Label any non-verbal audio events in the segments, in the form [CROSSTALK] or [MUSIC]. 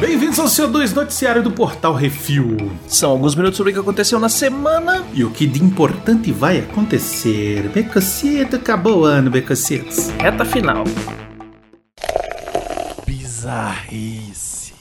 Bem-vindos ao CO2 Noticiário do Portal Refil. São alguns minutos sobre o que aconteceu na semana. E o que de importante vai acontecer. Becocito, acabou o ano, Becocitos. Reta final. Bizarrice.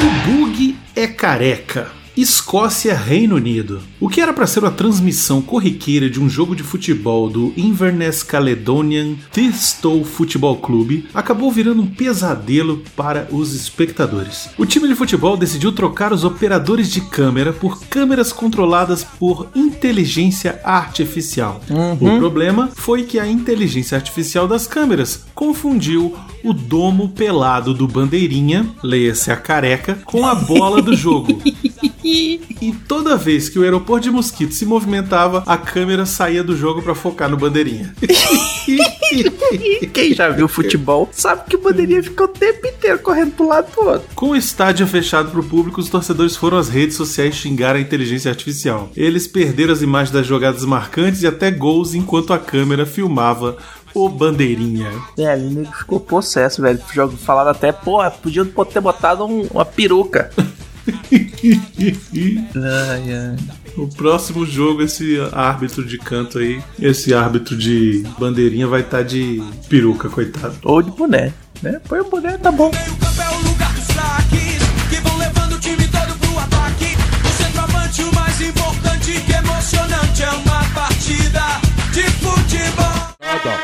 O bug é careca. Escócia, Reino Unido. O que era para ser uma transmissão corriqueira de um jogo de futebol do Inverness Caledonian Thistle Futebol Clube acabou virando um pesadelo para os espectadores. O time de futebol decidiu trocar os operadores de câmera por câmeras controladas por inteligência artificial. Uhum. O problema foi que a inteligência artificial das câmeras confundiu o domo pelado do bandeirinha, leia-se a careca, com a bola do jogo. [LAUGHS] E toda vez que o aeroporto de Mosquito se movimentava, a câmera saía do jogo para focar no bandeirinha. Quem já viu futebol sabe que o bandeirinha ficou o tempo inteiro correndo pro lado pro outro. Com o estádio fechado para o público, os torcedores foram às redes sociais xingar a inteligência artificial. Eles perderam as imagens das jogadas marcantes e até gols enquanto a câmera filmava o bandeirinha. É, nego ficou possesso, velho. Jogo falado até, porra, podiam ter botado um- uma peruca. [LAUGHS] Ai, ai. O próximo jogo, esse árbitro de canto aí, esse árbitro de bandeirinha vai estar de peruca, coitado. Ou de boné, né? Põe o boné, tá bom. É o lugar dos craques Que vão levando o time todo pro ataque O centroavante o mais importante Que emocionante é uma partida de futebol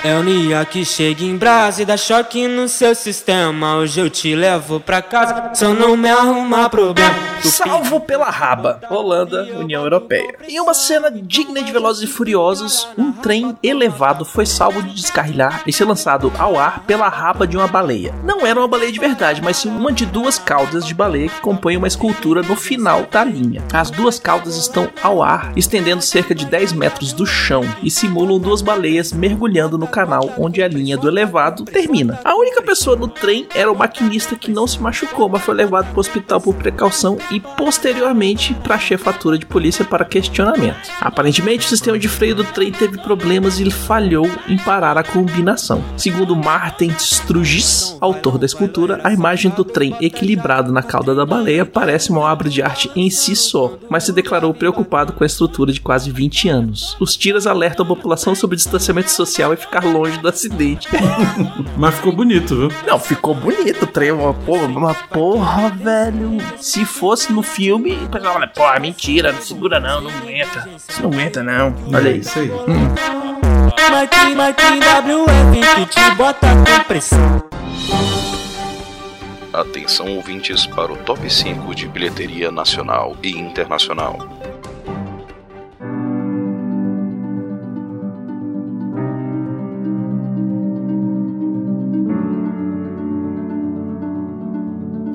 É o Nia que chega em brasa e dá choque no seu sistema. Hoje eu te levo pra casa, só não me arrumar problema. Salvo pela raba, Holanda, União Europeia. Em uma cena digna de Velozes e Furiosos, um trem elevado foi salvo de descarrilhar e ser lançado ao ar pela raba de uma baleia. Não era uma baleia de verdade, mas sim uma de duas caudas de baleia que compõem uma escultura no final da linha. As duas caudas estão ao ar, estendendo cerca de 10 metros do chão e simulam duas baleias mergulhando no canal onde a linha do elevado termina. A única pessoa no trem era o maquinista que não se machucou, mas foi levado para o hospital por precaução e posteriormente para a chefatura de polícia para questionamento. Aparentemente, o sistema de freio do trem teve problemas e ele falhou em parar a combinação. Segundo Martin Strugis, autor da escultura, a imagem do trem equilibrado na cauda da baleia parece uma obra de arte em si só, mas se declarou preocupado com a estrutura de quase 20 anos. Os tiras alertam a população sobre distanciamento social e ficar longe do acidente. [LAUGHS] Mas ficou bonito, viu? Não, ficou bonito o trem, uma porra, uma porra, velho. Se fosse no filme, o pessoal fala, porra, mentira, não segura não, não aguenta. Isso não aguenta não. Olha é isso aí. Marquinhos, Marquinhos WF que te bota com pressão. Atenção ouvintes para o top 5 de bilheteria nacional e internacional.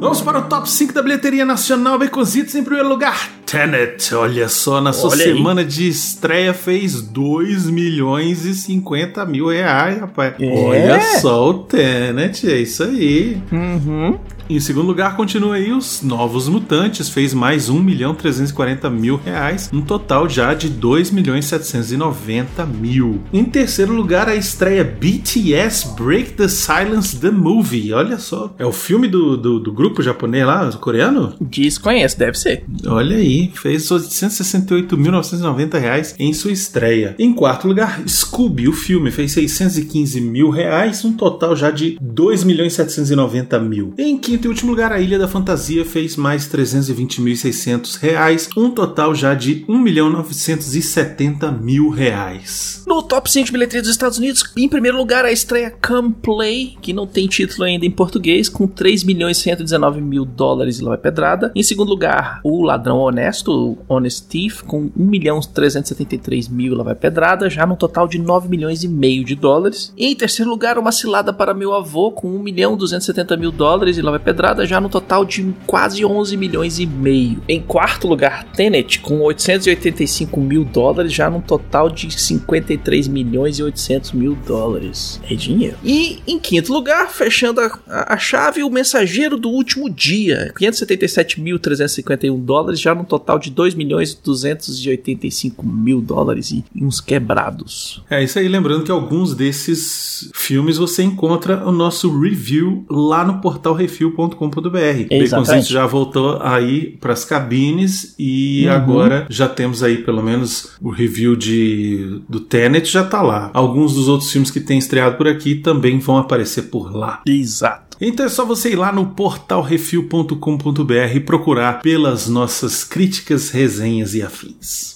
Vamos para o top 5 da bilheteria nacional. Baconzitos em primeiro lugar. Tenet. Olha só, na sua Olha aí. semana de estreia fez 2 milhões e 50 mil reais, rapaz. É? Olha só o Tenet, é isso aí. Uhum. Em segundo lugar, continua aí os Novos Mutantes, fez mais 1 milhão 340 mil reais, um total já de 2 milhões 790 mil. Em terceiro lugar, a estreia BTS Break the Silence The Movie. Olha só, é o filme do, do, do grupo japonês lá, coreano? Desconheço, deve ser. Olha aí, fez 868.990 reais em sua estreia. Em quarto lugar, Scooby, o filme, fez 615 mil reais, um total já de 2 milhões 790 mil. Em quinto e último lugar, a Ilha da Fantasia fez mais 320.600 reais, um total já de 1 milhão 970 mil reais. No top 5 de bilheteria dos Estados Unidos, em primeiro lugar, a estreia Come Play, que não tem título ainda em português, com 3 milhões 119 mil dólares e lá pedrada. Em segundo lugar, O Ladrão Honesto, Honest Thief, com 1 milhão 373 mil e lá pedrada, já num total de 9 milhões e meio de dólares. Em terceiro lugar, Uma Cilada para Meu Avô, com 1 milhão 270 mil dólares e lá pedrada, já no total de quase 11 milhões e meio. Em quarto lugar, Tenet, com 885 mil dólares, já num total de 53 milhões e 800 mil dólares. É dinheiro. E em quinto lugar, fechando a, a- a chave, o Mensageiro do Último Dia, 577.351 dólares, já num total de 2 milhões e 285 mil dólares e uns quebrados. É isso aí, lembrando que alguns desses filmes você encontra o nosso review lá no portal refil.com.br. Baconzitos já voltou aí para as cabines e agora já temos aí pelo menos o review de do Tenet já tá lá. Alguns dos outros filmes que tem estreado por aqui também vão aparecer por lá. Exato. Então é só você ir lá no portalrefil.com.br e procurar pelas nossas críticas, resenhas e afins.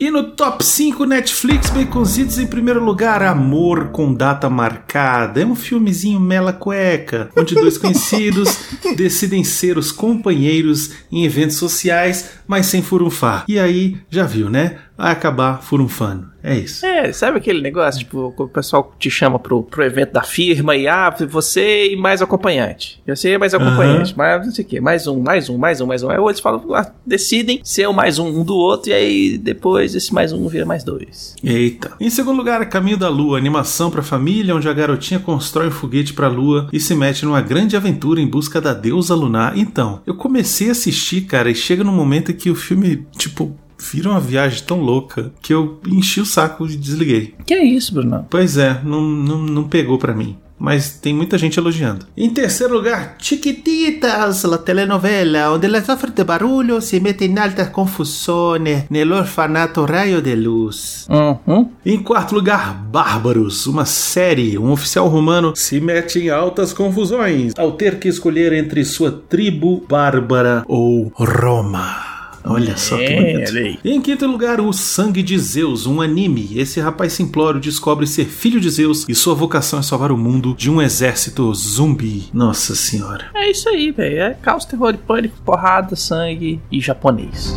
E no top 5 Netflix, Baconzitos em primeiro lugar, Amor com Data Marcada. É um filmezinho mela cueca, onde dois [LAUGHS] conhecidos decidem ser os companheiros em eventos sociais, mas sem furunfar. E aí, já viu, né? Vai acabar furunfando. É isso. É, sabe aquele negócio, tipo, o pessoal te chama pro, pro evento da firma e, ah, você e mais acompanhante. Você e mais acompanhante, mas não sei o quê, mais um, mais um, mais um, mais um. Aí eles falam, ah, decidem ser o mais um, um do outro, e aí depois esse mais um vira mais dois. Eita. Em segundo lugar, Caminho da Lua, animação pra família, onde a garotinha constrói um foguete pra lua e se mete numa grande aventura em busca da deusa lunar. Então, eu comecei a assistir, cara, e chega num momento que o filme, tipo, vira uma viagem tão louca que eu enchi o saco e desliguei. Que é isso, Bruno? Pois é, não, não, não pegou pra mim. Mas tem muita gente elogiando. Em terceiro lugar, Chiquititas, la telenovela, onde ela sofre de barulho, se mete em altas confusões, nel orfanato Raio de Luz. Uhum. Em quarto lugar, Bárbaros, uma série. Um oficial romano se mete em altas confusões ao ter que escolher entre sua tribo bárbara ou Roma. Olha só que É, bonito. olha aí. E em quinto lugar, o Sangue de Zeus, um anime. Esse rapaz simplório descobre ser filho de Zeus e sua vocação é salvar o mundo de um exército zumbi. Nossa senhora. É isso aí, velho. É caos, terror e pânico, porrada, sangue e japonês.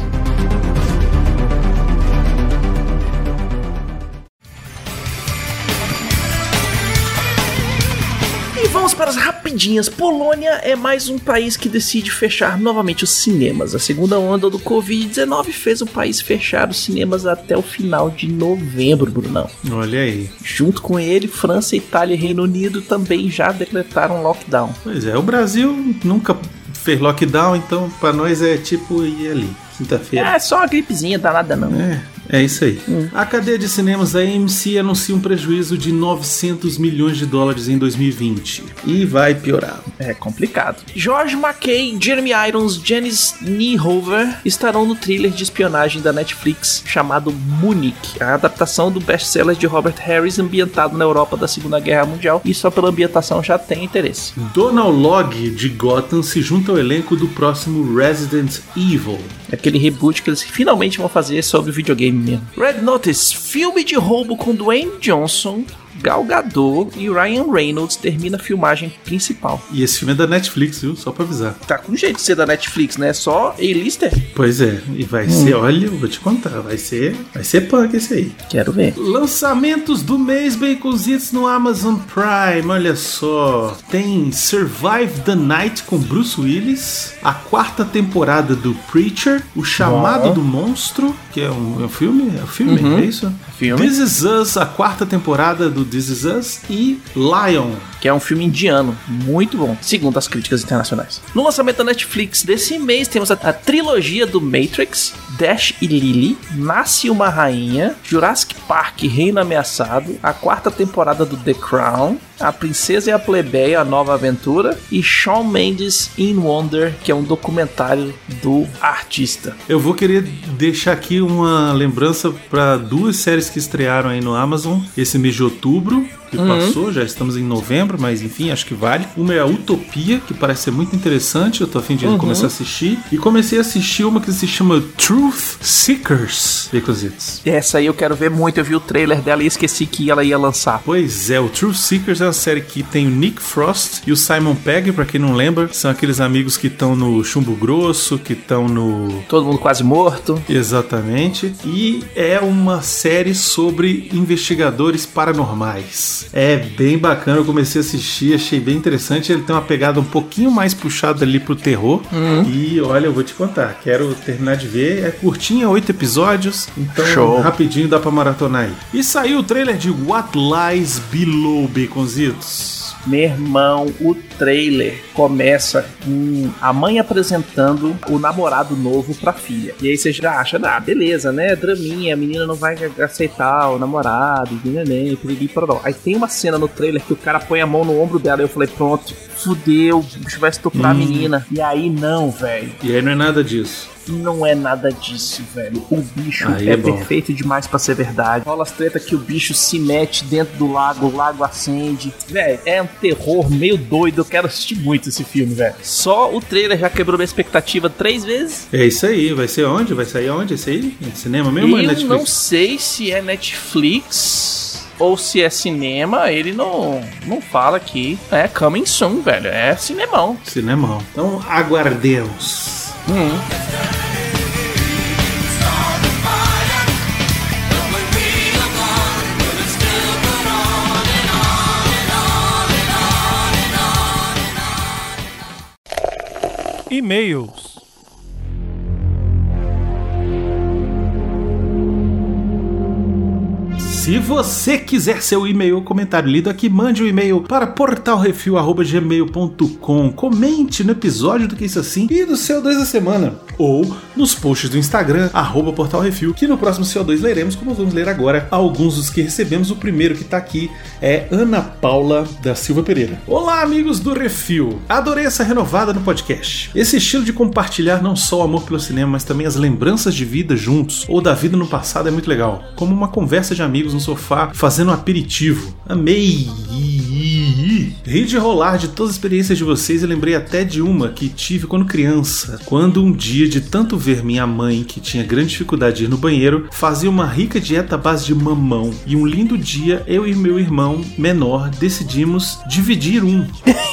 Vamos para as rapidinhas. Polônia é mais um país que decide fechar novamente os cinemas. A segunda onda do Covid-19 fez o país fechar os cinemas até o final de novembro, Brunão. Olha aí. Junto com ele, França, Itália e Reino Unido também já decretaram lockdown. Pois é, o Brasil nunca fez lockdown, então pra nós é tipo ir ali, quinta-feira. É só uma gripezinha, danada não. É, é isso aí. A cadeia de cinemas da AMC anuncia um prejuízo de 900 milhões de dólares em 2020. E vai piorar. É complicado. George McKay, Jeremy Irons, Janice Niehover estarão no thriller de espionagem da Netflix chamado Munich, a adaptação do best-seller de Robert Harris ambientado na Europa da Segunda Guerra Mundial e só pela ambientação já tem interesse. Donald Logg de Gotham se junta ao elenco do próximo Resident Evil. É Aquele reboot que eles finalmente vão fazer sobre o videogame Red Notice, filme de roubo com Dwayne Johnson, Gal Gadot e Ryan Reynolds termina a filmagem principal. E esse filme é da Netflix, viu? Só pra avisar. Tá com jeito de ser da Netflix, né? Só A-lister? Pois é, e vai ser, olha, eu vou te contar, vai ser, vai ser punk esse aí. Quero ver. Lançamentos do mês Baconzitos no Amazon Prime, olha só. Tem Survive the Night com Bruce Willis, a quarta temporada do Preacher, O Chamado do Monstro, que é um, é um filme, é um filme, Uhum. é isso? Filme. This Is Us, a quarta temporada do This Is Us e Lion. que é um filme indiano muito bom, segundo as críticas internacionais. No lançamento da Netflix desse mês, temos a, a trilogia do Matrix, Dash e Lily, Nasce uma Rainha, Jurassic Park Reino Ameaçado, a quarta temporada do The Crown, A Princesa e a Plebeia, a nova aventura, e Shawn Mendes in Wonder, que é um documentário do artista. Eu vou querer deixar aqui uma lembrança para duas séries que estrearam aí no Amazon esse mês de outubro, que passou, já estamos em novembro, mas enfim, acho que vale. Uma é a Utopia, que parece ser muito interessante, eu tô a fim de começar a assistir. E comecei a assistir uma que se chama Truth Seekers, Baconzitos. Essa aí eu quero ver muito, eu vi o trailer dela e esqueci que ela ia lançar. Pois é, o Truth Seekers é uma série que tem o Nick Frost e o Simon Pegg, pra quem não lembra, são aqueles amigos que estão no Chumbo Grosso, que estão no Todo mundo quase morto. Exatamente. E é uma série sobre investigadores paranormais. É bem bacana, eu comecei a assistir, achei bem interessante. Ele tem uma pegada um pouquinho mais puxada ali pro terror. E olha, eu vou te contar, quero terminar de ver. É curtinha, oito episódios, então Show. rapidinho dá pra maratonar aí. E saiu o trailer de What Lies Below Baconzitos. Meu irmão, o trailer começa com a mãe apresentando o namorado novo pra filha. E aí você já acha, ah, beleza, né? Draminha, a menina não vai aceitar o namorado, neném, piriri, pororó. Aí tem uma cena no trailer que o cara põe a mão no ombro dela e eu falei, pronto, fudeu, o bicho vai estuprar a menina. E aí não, velho. E aí não é nada disso. Não é nada disso, velho. O bicho Aí é, é perfeito demais pra ser verdade. Rola as treta que o bicho se mete dentro do lago, o lago acende. Velho, é um terror meio doido. Eu quero assistir muito esse filme, velho. Só o trailer já quebrou minha expectativa três vezes. É isso aí, vai ser onde? Vai sair onde esse aí? Em cinema mesmo é Eu Netflix? não sei se é Netflix ou se é cinema. Ele não, não fala aqui. É coming soon, velho. É cinemão. Cinemão. Então aguardemos. Hum. E-mails. Se você quiser seu e-mail ou comentário lido aqui, mande o um e-mail para portalrefil.gmail.com. Comente no episódio do Que Isso Assim e do CO2 da semana. Ou nos posts do Instagram, arroba portalrefil, que no próximo CO2 leremos, como vamos ler agora, alguns dos que recebemos. O primeiro que tá aqui é Ana Paula da Silva Pereira. Olá, amigos do Refil. Adorei essa renovada no podcast. Esse estilo de compartilhar não só o amor pelo cinema, mas também as lembranças de vida juntos ou da vida no passado é muito legal. Como uma conversa de amigos no sofá fazendo um aperitivo. Amei! Ri de rolar de todas as experiências de vocês e lembrei até de uma que tive quando criança. Quando um dia, de tanto ver minha mãe, que tinha grande dificuldade de ir no banheiro, fazia uma rica dieta à base de mamão. E um lindo dia, eu e meu irmão menor decidimos dividir um.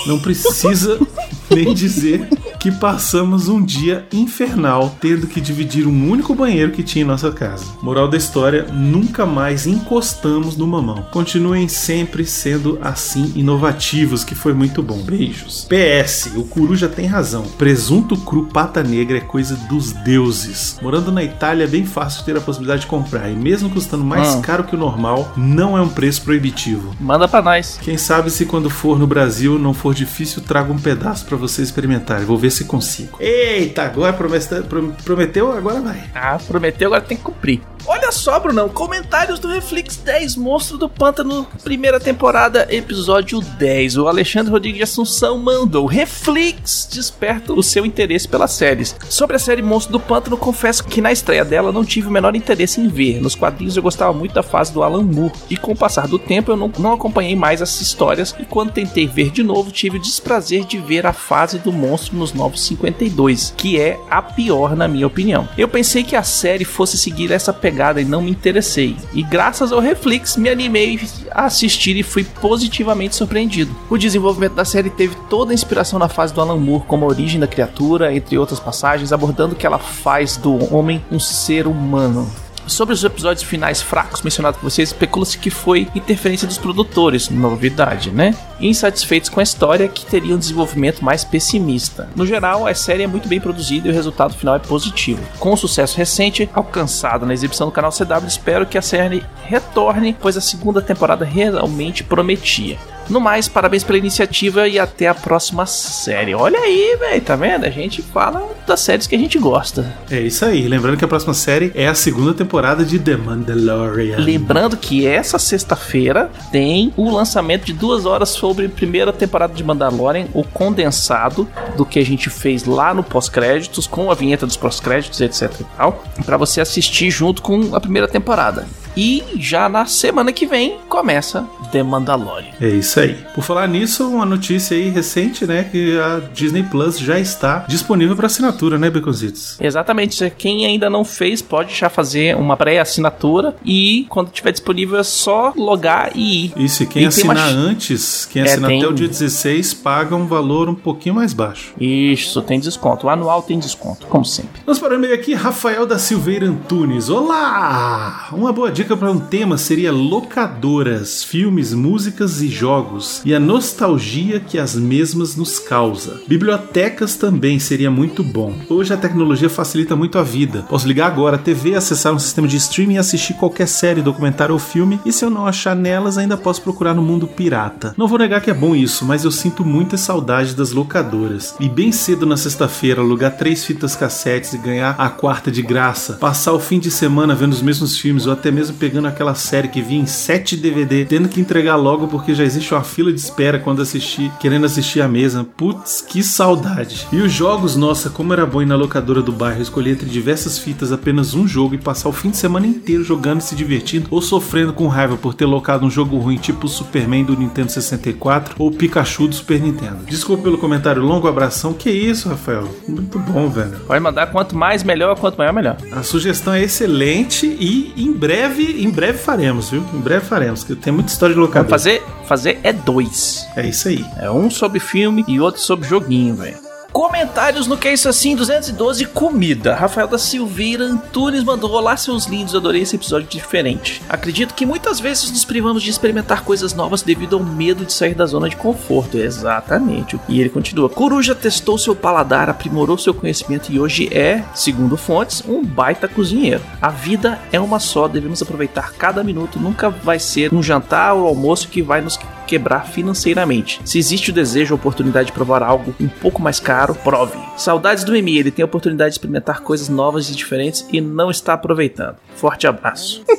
Não precisa [LAUGHS] nem dizer que passamos um dia infernal tendo que dividir um único banheiro que tinha em nossa casa. Moral da história: nunca mais encostamos no mamão. Continuem sempre sendo assim inovativos, que foi muito bom. Beijos. PS: o Coruja tem razão. Presunto cru pata negra é coisa dos deuses. Morando na Itália é bem fácil ter a possibilidade de comprar, e mesmo custando mais Ah. caro que o normal, não é um preço proibitivo. Manda pra nós. Quem sabe se quando for no Brasil não for difícil, trago um pedaço pra vocês experimentarem. Vou ver se consigo. Eita, agora promete- prom- prometeu, agora vai. Ah, prometeu, agora tem que cumprir. Olha só, Brunão, comentários do Reflex 10, Monstro do Pântano, primeira temporada, episódio 10. O Alexandre Rodrigues de Assunção mandou. Reflex desperta o seu interesse pelas séries. Sobre a série Monstro do Pântano, confesso que na estreia dela não tive o menor interesse em ver. Nos quadrinhos eu gostava muito da fase do Alan Moore, e com o passar do tempo eu não, não acompanhei mais essas histórias, e quando tentei ver de novo, tive o desprazer de ver a fase do monstro nos Novos 52, que é a pior na minha opinião. Eu pensei que a série fosse seguir essa pegada e não me interessei, e graças ao Reflex me animei a assistir e fui positivamente surpreendido. O desenvolvimento da série teve toda a inspiração na fase do Alan Moore, como a origem da criatura, entre outras passagens, abordando que ela faz do homem um ser humano. Sobre os episódios finais fracos mencionados por vocês, especula-se que foi interferência dos produtores, novidade, né? Insatisfeitos com a história, que teria um desenvolvimento mais pessimista. No geral, a série é muito bem produzida e o resultado final é positivo. Com o sucesso recente alcançado na exibição do canal CW, espero que a série retorne, pois a segunda temporada realmente prometia. No mais, parabéns pela iniciativa e até a próxima série. Olha aí, velho, tá vendo? A gente fala das séries que a gente gosta. É isso aí. Lembrando que a próxima série é a segunda temporada de The Mandalorian. Lembrando que essa sexta-feira tem o lançamento de duas horas sobre a primeira temporada de Mandalorian, o condensado do que a gente fez lá no pós-créditos, com a vinheta dos pós-créditos, etc e tal, para você assistir junto com a primeira temporada. E já na semana que vem começa The Mandalorian. É isso aí. Por falar nisso, uma notícia aí recente, né? Que a Disney Plus já está disponível para assinatura, né, Beconzitos? Exatamente, quem ainda não fez pode já fazer uma pré-assinatura e quando tiver disponível é só logar e ir. Isso, e quem E uma assinar ch- antes, quem É, assinar tem- até o dia 16, paga um valor um pouquinho mais baixo. Isso, tem desconto. O anual tem desconto, como sempre. Vamos para o e-mail aqui, Rafael da Silveira Antunes. Olá! Uma boa dica dica para um tema seria locadoras, filmes, músicas e jogos e a nostalgia que as mesmas nos causa. Bibliotecas também seria muito bom. Hoje a tecnologia facilita muito a vida. Posso ligar agora a TV, acessar um sistema de streaming e assistir qualquer série, documentário ou filme, e se eu não achar nelas, ainda posso procurar no mundo pirata. Não vou negar que é bom isso, mas eu sinto muita saudade das locadoras. E bem cedo na sexta-feira, alugar três fitas cassetes e ganhar a quarta de graça, passar o fim de semana vendo os mesmos filmes ou até mesmo pegando aquela série que vinha em 7 DVD, tendo que entregar logo porque já existe uma fila de espera quando assistir, querendo assistir a mesa. Putz, que saudade. E os jogos, nossa, como era bom ir na locadora do bairro, escolher entre diversas fitas apenas um jogo e passar o fim de semana inteiro jogando e se divertindo ou sofrendo com raiva por ter locado um jogo ruim tipo o Superman do Nintendo 64 ou Pikachu do Super Nintendo. Desculpa pelo comentário longo, abração. Que isso, Rafael? Muito bom, velho. Pode mandar quanto mais melhor, quanto maior melhor. A sugestão é excelente e em breve, em breve faremos, viu? Em breve faremos, que tem muita história de locadora. fazer, fazer é dois. É isso aí. É um sobre filme e outro sobre joguinho, velho. Comentários no Que é Isso Assim 212 Comida. Rafael da Silveira Antunes mandou Olá, seus lindos. Adorei esse episódio diferente. Acredito que muitas vezes nos privamos de experimentar coisas novas devido ao medo de sair da zona de conforto. Exatamente. E ele continua: Coruja testou seu paladar, aprimorou seu conhecimento e hoje é, segundo fontes, um baita cozinheiro. A vida é uma só, devemos aproveitar cada minuto. Nunca vai ser um jantar ou almoço que vai nos quebrar financeiramente. Se existe o desejo ou oportunidade de provar algo um pouco mais caro, prove. Saudades do Emi, ele tem a oportunidade de experimentar coisas novas e diferentes e não está aproveitando. Forte abraço. [LAUGHS]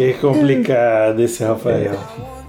Que complicado esse Rafael.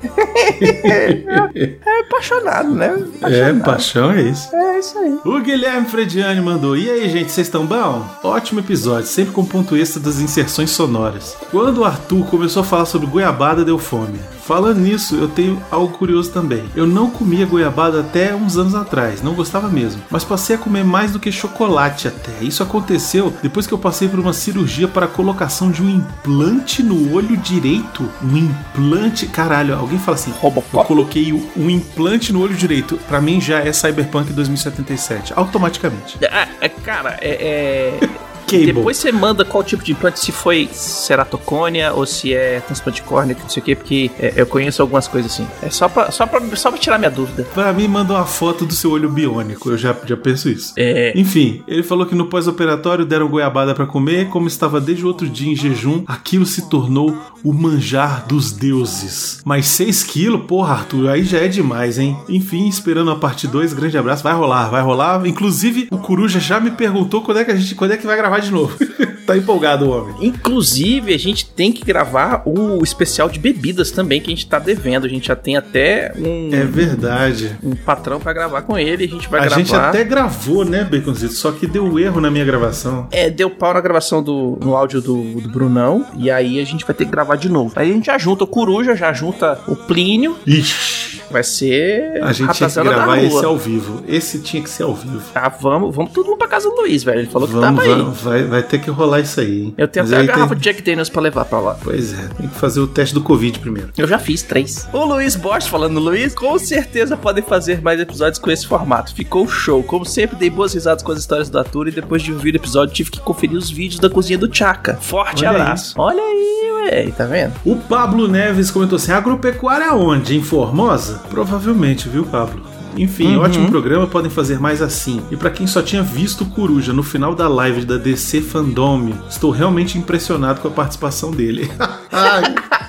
[LAUGHS] É apaixonado, né? É, paixão é isso. É isso aí. O Guilherme Frediani mandou: E aí, gente, vocês estão bom? Ótimo episódio, sempre com ponto extra das inserções sonoras. Quando o Arthur começou a falar sobre goiabada, deu fome. Falando nisso, eu tenho algo curioso também. Eu não comia goiabada até uns anos atrás, não gostava mesmo, mas passei a comer mais do que chocolate até. Isso aconteceu depois que eu passei por uma cirurgia para a colocação de um implante no olho direito. Um implante, caralho, alguém fala assim: Robocop. Eu coloquei um implante no olho direito. Pra mim já é Cyberpunk 2077, automaticamente. É, é, cara, é. é- Cable. Depois você manda qual tipo de implante, se foi ceratocônia ou se é transplante córneo, não sei o que, porque é, eu conheço algumas coisas assim. É só pra, só pra, só pra tirar minha dúvida. Pra mim, manda uma foto do seu olho biônico. Eu já, já penso isso. É. Enfim, ele falou que no pós-operatório deram goiabada pra comer, como estava desde o outro dia em jejum, aquilo se tornou o manjar dos deuses. Mas 6 quilos, porra, Arthur, aí já é demais, hein? Enfim, esperando a parte 2, grande abraço, vai rolar, vai rolar. Inclusive, o Coruja já me perguntou quando é que a gente, quando é que vai gravar de novo. [LAUGHS] tá empolgado o homem. Inclusive, a gente tem que gravar o especial de bebidas também, que a gente tá devendo. A gente já tem até um, É verdade. um patrão pra gravar com ele. A gente vai A gravar. gente até gravou, né, Baconzito? Só que deu erro na minha gravação. É, deu pau na gravação do no áudio do, do Brunão. E aí a gente vai ter que gravar de novo. Aí a gente já junta o Coruja, já junta o Plínio. Ixi. Vai ser. A gente tinha que gravar esse ao vivo. Esse tinha que ser ao vivo. Ah, vamos, vamos todo mundo pra casa do Luiz, velho. Ele falou que Vamos, tava aí. vamos, vai, vai ter que rolar isso aí. hein? Eu tenho Mas até a aí garrafa tem- de Jack Daniels pra levar pra lá. Pois é, tem que fazer o teste do Covid primeiro. Eu já fiz três. O Luiz Bosch falando, Luiz, com certeza podem fazer mais episódios com esse formato. Ficou show. Como sempre, dei boas risadas com as histórias do Arthur e depois de ouvir o episódio tive que conferir os vídeos da cozinha do Chaka. Forte Olha abraço. Olha aí, véi, tá vendo? O Pablo Neves comentou assim: agropecuária onde? Em Formosa? Provavelmente, viu, Pablo? Enfim, Uhum. ótimo programa, podem fazer mais assim. E pra quem só tinha visto o Coruja no final da live da DC Fandom, estou realmente impressionado com a participação dele. Ai, [LAUGHS]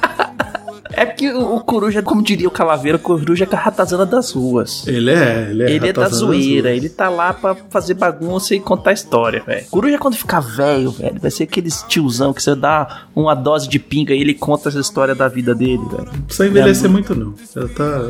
É porque o, o Coruja, como diria o Calaveira, o Coruja é a ratazana das ruas. ele é, ele é. Ele é da zoeira, ele tá lá pra fazer bagunça e contar história, velho. Coruja, quando ficar velho, velho, vai ser aqueles tiozão que você dá uma dose de pinga e ele conta essa história da vida dele, velho. Não precisa envelhecer muito, não. Já tá.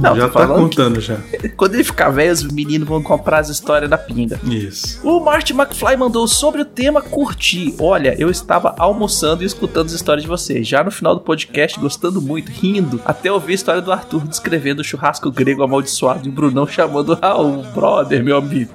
Não, já tá contando já. [LAUGHS] Quando ele ficar velho, os meninos vão comprar as histórias da pinga. Isso. O Marty McFly mandou sobre o tema curtir. Olha, eu estava almoçando e escutando as histórias de vocês. Já no final do podcast, gostando muito, rindo, até ouvir a história do Arthur descrevendo o churrasco grego amaldiçoado e o Brunão chamando [LAUGHS] Raul, brother, meu amigo.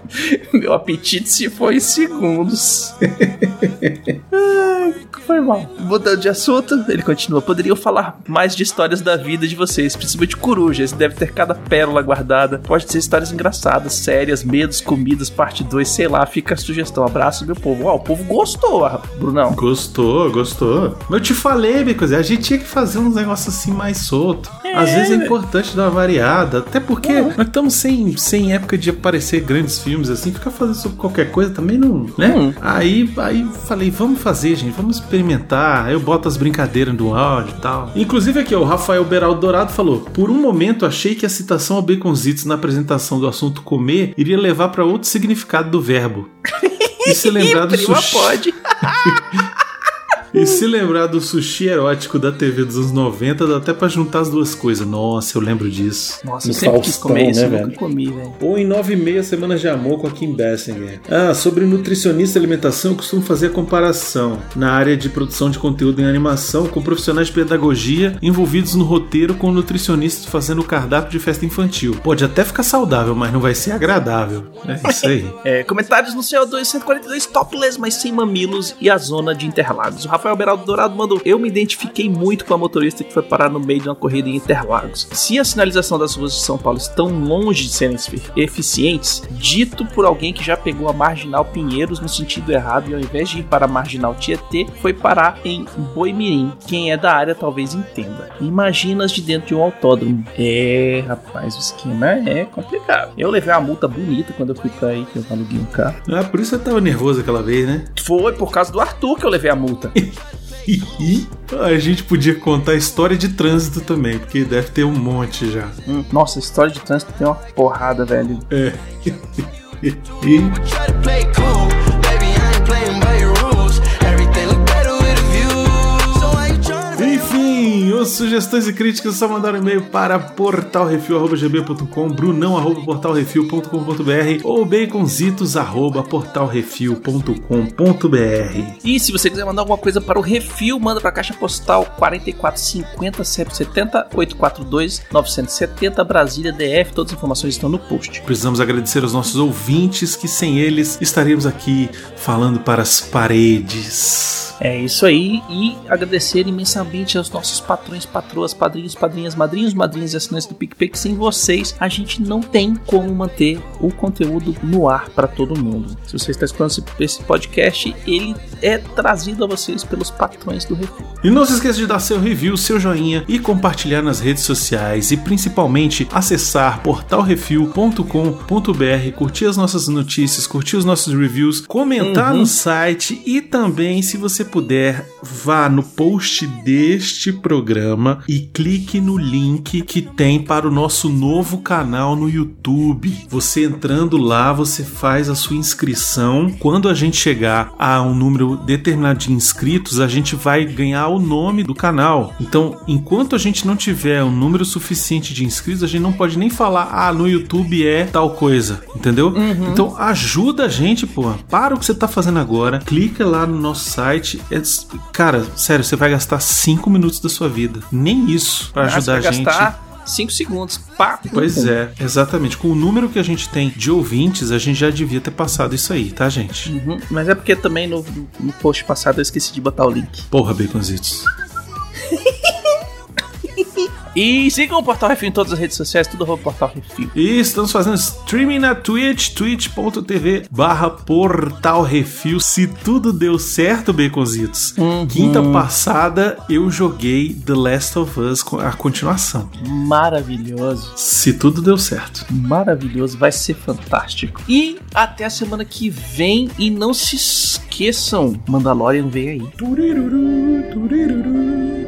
Meu apetite se foi em segundos. [LAUGHS] Ai, Foi mal. Mudando de assunto, ele continua. Poderiam falar mais de histórias da vida de vocês, principalmente corujas. Deve ter cada pérola guardada. Pode ser histórias engraçadas, sérias, medos, comidas, parte 2, sei lá. Fica a sugestão. Abraço, meu povo. Ó, o povo gostou, ah, Brunão. Gostou, gostou. Mas eu te falei, Bicos, a gente tinha que fazer uns negócios assim mais solto. Às É. vezes é importante dar uma variada, até porque nós estamos sem, sem época de aparecer grandes filmes assim, ficar fazendo sobre qualquer coisa também não, né? Hum. Aí, aí falei, vamos fazer, gente, vamos experimentar. Aí eu boto as brincadeiras do áudio e tal. Inclusive aqui, ó, o Rafael Beraldo Dourado falou: "Por um momento achei que a citação ao Baconzitos na apresentação do assunto comer iria levar para outro significado do verbo." [LAUGHS] E se lembrar do sushi. pode. [LAUGHS] E se lembrar do sushi erótico da TV dos anos 90, dá até pra juntar as duas coisas. Nossa, eu lembro disso. Nossa, No eu sempre quis Faustão, comer isso, né, eu nunca velho? comi, velho. Ou em 9 e meia Semanas de Amor com a Kim Basinger. Ah, sobre nutricionista e alimentação, eu costumo fazer a comparação na área de produção de conteúdo em animação com profissionais de pedagogia envolvidos no roteiro com nutricionistas fazendo o cardápio de festa infantil. Pode até ficar saudável, mas não vai ser agradável. É isso aí. É, comentários no CO2 142 topless, mas sem mamilos e a zona de Interlagos. O Rafael Beraldo Dourado mandou: Eu me identifiquei muito com a motorista que foi parar no meio de uma corrida em Interlagos. Se a sinalização das ruas de São Paulo estão longe de serem efi- eficientes, dito por alguém que já pegou a marginal Pinheiros no sentido errado e ao invés de ir para a marginal Tietê, foi parar em Boimirim. Quem é da área talvez entenda. Imagina as de dentro de um autódromo. É, rapaz, o esquema é complicado. Eu levei uma multa bonita quando eu fui pra aí, que eu aluguei um carro. Ah, por isso eu tava nervoso aquela vez, né? Foi por causa do Arthur que eu levei a multa. [LAUGHS] A gente podia contar história de trânsito também, porque deve ter um monte já. Hum, Nossa, história de trânsito tem uma porrada, velho. É. [LAUGHS] Sugestões e críticas só mandar um e-mail para portalrefil.gb.com, brunão.portalrefil.com.br ou baconzitos.portalrefil.com.br. E se você quiser mandar alguma coisa para o Refil, manda para a caixa postal 4450 770 842 970 Brasília DF. Todas as informações estão no post. Precisamos agradecer aos nossos ouvintes, que sem eles estaríamos aqui falando para as paredes. É isso aí. E agradecer imensamente aos nossos patrões, patroas, padrinhos, padrinhas, madrinhos, madrinhas e assinantes do PicPay, que sem vocês a gente não tem como manter o conteúdo no ar para todo mundo. Se você está escutando esse- esse podcast, ele é trazido a vocês pelos patrões do Refil. E não se esqueça de dar seu review, seu joinha e compartilhar nas redes sociais e principalmente acessar portalrefil.com.br, curtir as nossas notícias, curtir os nossos reviews, comentar no site e também, se você puder, vá no post deste programa e clique no link que tem para o nosso novo canal no YouTube. Você entrando lá, você faz a sua inscrição. Quando a gente chegar a um número determinado de inscritos, a gente vai ganhar o nome do canal. Então, enquanto a gente não tiver um número suficiente de inscritos, a gente não pode nem falar, ah, no YouTube é tal coisa, entendeu? Então, ajuda a gente, pô. Para o que você tá fazendo agora, clica lá no nosso site. É- cara, sério, você vai gastar 5 minutos da sua vida. Nem isso para Ah, ajudar a vai gente. gastar 5 segundos. Pá, Pois é, exatamente. Com o número que a gente tem de ouvintes, a gente já devia ter passado isso aí, tá, gente? Uhum, Mas é porque também no, no post passado eu esqueci de botar o link. Porra, Baconzitos. E sigam o Portal Refil em todas as redes sociais, tudo arroba Portal Refil. E estamos fazendo streaming na Twitch, twitch.tv barra Portal Refil. Se tudo deu certo, Baconzitos, quinta passada eu joguei The Last of Us, a continuação. Maravilhoso. Se tudo deu certo. Maravilhoso, vai ser fantástico. E até a semana que vem. E não se esqueçam, Mandalorian vem aí. Turiruru, turiruru,